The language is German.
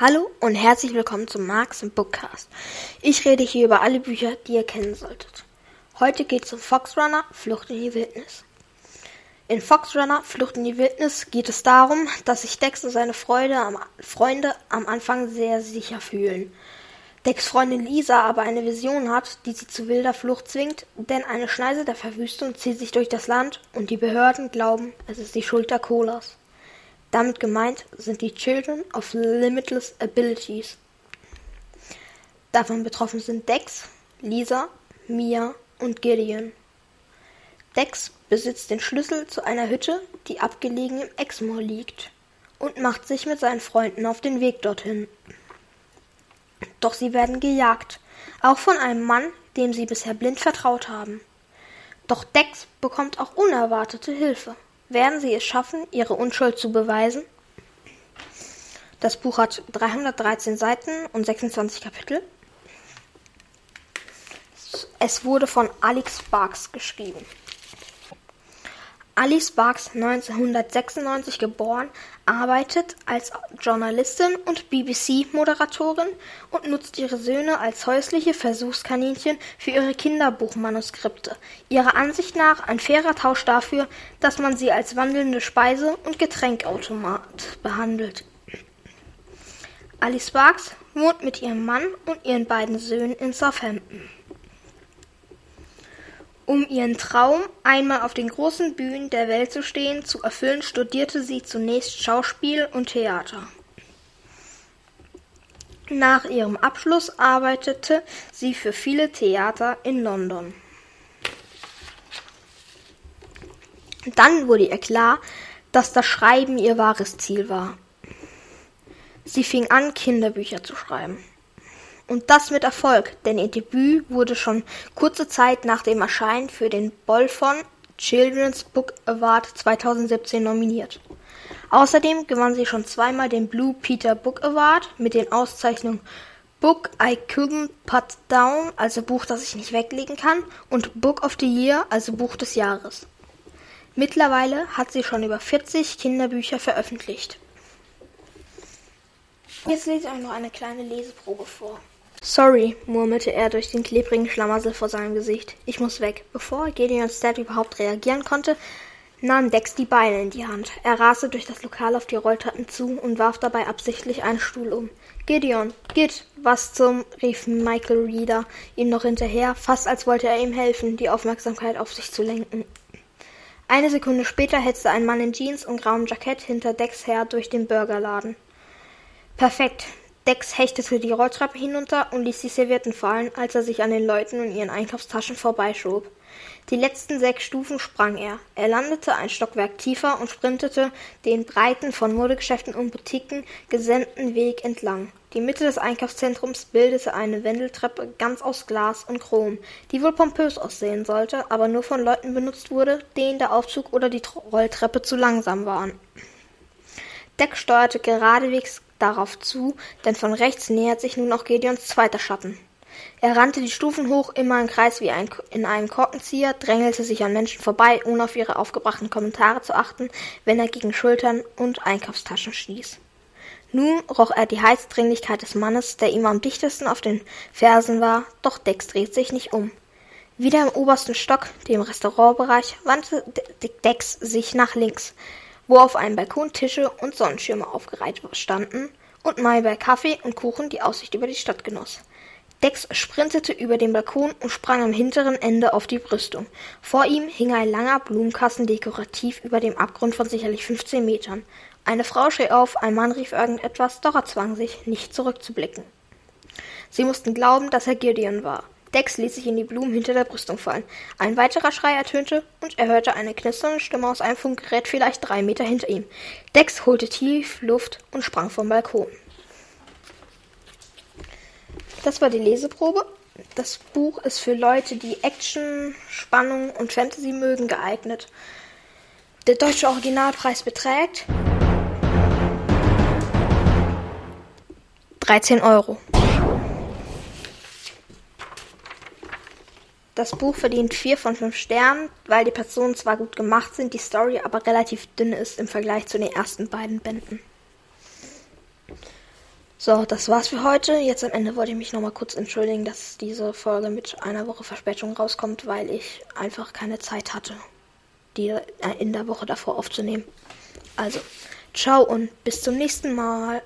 Hallo und herzlich willkommen zum Marx Bookcast. Ich rede hier über alle Bücher, die ihr kennen solltet. Heute geht es um Foxrunner, Flucht in die Wildnis. In Foxrunner, Flucht in die Wildnis geht es darum, dass sich Dex und seine Freude am, Freunde am Anfang sehr sicher fühlen. Dex Freundin Lisa aber eine Vision hat, die sie zu wilder Flucht zwingt, denn eine Schneise der Verwüstung zieht sich durch das Land und die Behörden glauben, es ist die Schuld der Colas. Damit gemeint sind die Children of Limitless Abilities. Davon betroffen sind Dex, Lisa, Mia und Gideon. Dex besitzt den Schlüssel zu einer Hütte, die abgelegen im Exmoor liegt, und macht sich mit seinen Freunden auf den Weg dorthin. Doch sie werden gejagt, auch von einem Mann, dem sie bisher blind vertraut haben. Doch Dex bekommt auch unerwartete Hilfe. Werden sie es schaffen, ihre Unschuld zu beweisen? Das Buch hat 313 Seiten und 26 Kapitel. Es wurde von Alex Sparks geschrieben. Alice Sparks, 1996 geboren, arbeitet als Journalistin und BBC-Moderatorin und nutzt ihre Söhne als häusliche Versuchskaninchen für ihre Kinderbuchmanuskripte. Ihrer Ansicht nach ein fairer Tausch dafür, dass man sie als wandelnde Speise- und Getränkautomat behandelt. Alice Sparks wohnt mit ihrem Mann und ihren beiden Söhnen in Southampton. Um ihren Traum, einmal auf den großen Bühnen der Welt zu stehen, zu erfüllen, studierte sie zunächst Schauspiel und Theater. Nach ihrem Abschluss arbeitete sie für viele Theater in London. Dann wurde ihr klar, dass das Schreiben ihr wahres Ziel war. Sie fing an, Kinderbücher zu schreiben. Und das mit Erfolg, denn ihr Debüt wurde schon kurze Zeit nach dem Erscheinen für den Bolfon Children's Book Award 2017 nominiert. Außerdem gewann sie schon zweimal den Blue Peter Book Award mit den Auszeichnungen Book I Couldn't Put Down, also Buch, das ich nicht weglegen kann, und Book of the Year, also Buch des Jahres. Mittlerweile hat sie schon über 40 Kinderbücher veröffentlicht. Jetzt lese ich euch noch eine kleine Leseprobe vor. Sorry, murmelte er durch den klebrigen Schlamassel vor seinem Gesicht. Ich muss weg. Bevor Gideon Stat überhaupt reagieren konnte, nahm Dex die Beine in die Hand. Er raste durch das Lokal auf die Rolltreppen zu und warf dabei absichtlich einen Stuhl um. Gideon, Git, was zum, rief Michael Reeder ihm noch hinterher, fast als wollte er ihm helfen, die Aufmerksamkeit auf sich zu lenken. Eine Sekunde später hetzte ein Mann in Jeans und grauem Jackett hinter Dex her durch den Burgerladen. Perfekt, Dex hechtete die Rolltreppe hinunter und ließ die Servietten fallen, als er sich an den Leuten und ihren Einkaufstaschen vorbeischob. Die letzten sechs Stufen sprang er. Er landete ein Stockwerk tiefer und sprintete den breiten, von Modegeschäften und Boutiquen gesendeten Weg entlang. Die Mitte des Einkaufszentrums bildete eine Wendeltreppe ganz aus Glas und Chrom, die wohl pompös aussehen sollte, aber nur von Leuten benutzt wurde, denen der Aufzug oder die Rolltreppe zu langsam waren. Deck steuerte geradewegs darauf zu, denn von rechts nähert sich nun auch Gedeons zweiter Schatten. Er rannte die Stufen hoch, immer im Kreis wie ein, in einem Korkenzieher, drängelte sich an Menschen vorbei, ohne auf ihre aufgebrachten Kommentare zu achten, wenn er gegen Schultern und Einkaufstaschen stieß. Nun roch er die Heißdringlichkeit des Mannes, der ihm am dichtesten auf den Fersen war, doch Dex dreht sich nicht um. Wieder im obersten Stock, dem Restaurantbereich, wandte Dex sich nach links wo auf einem Balkon Tische und Sonnenschirme aufgereiht standen und Mai Kaffee und Kuchen die Aussicht über die Stadt genoss. Dex sprintete über den Balkon und sprang am hinteren Ende auf die Brüstung. Vor ihm hing ein langer Blumenkasten dekorativ über dem Abgrund von sicherlich 15 Metern. Eine Frau schrie auf, ein Mann rief irgendetwas, doch er zwang sich, nicht zurückzublicken. Sie mussten glauben, dass er Gideon war. Dex ließ sich in die Blumen hinter der Brüstung fallen. Ein weiterer Schrei ertönte und er hörte eine knisternde Stimme aus einem Funkgerät vielleicht drei Meter hinter ihm. Dex holte tief Luft und sprang vom Balkon. Das war die Leseprobe. Das Buch ist für Leute, die Action, Spannung und Fantasy mögen, geeignet. Der deutsche Originalpreis beträgt 13 Euro. Das Buch verdient vier von fünf Sternen, weil die Personen zwar gut gemacht sind, die Story aber relativ dünn ist im Vergleich zu den ersten beiden Bänden. So, das war's für heute. Jetzt am Ende wollte ich mich nochmal kurz entschuldigen, dass diese Folge mit einer Woche Verspätung rauskommt, weil ich einfach keine Zeit hatte, die in der Woche davor aufzunehmen. Also, ciao und bis zum nächsten Mal.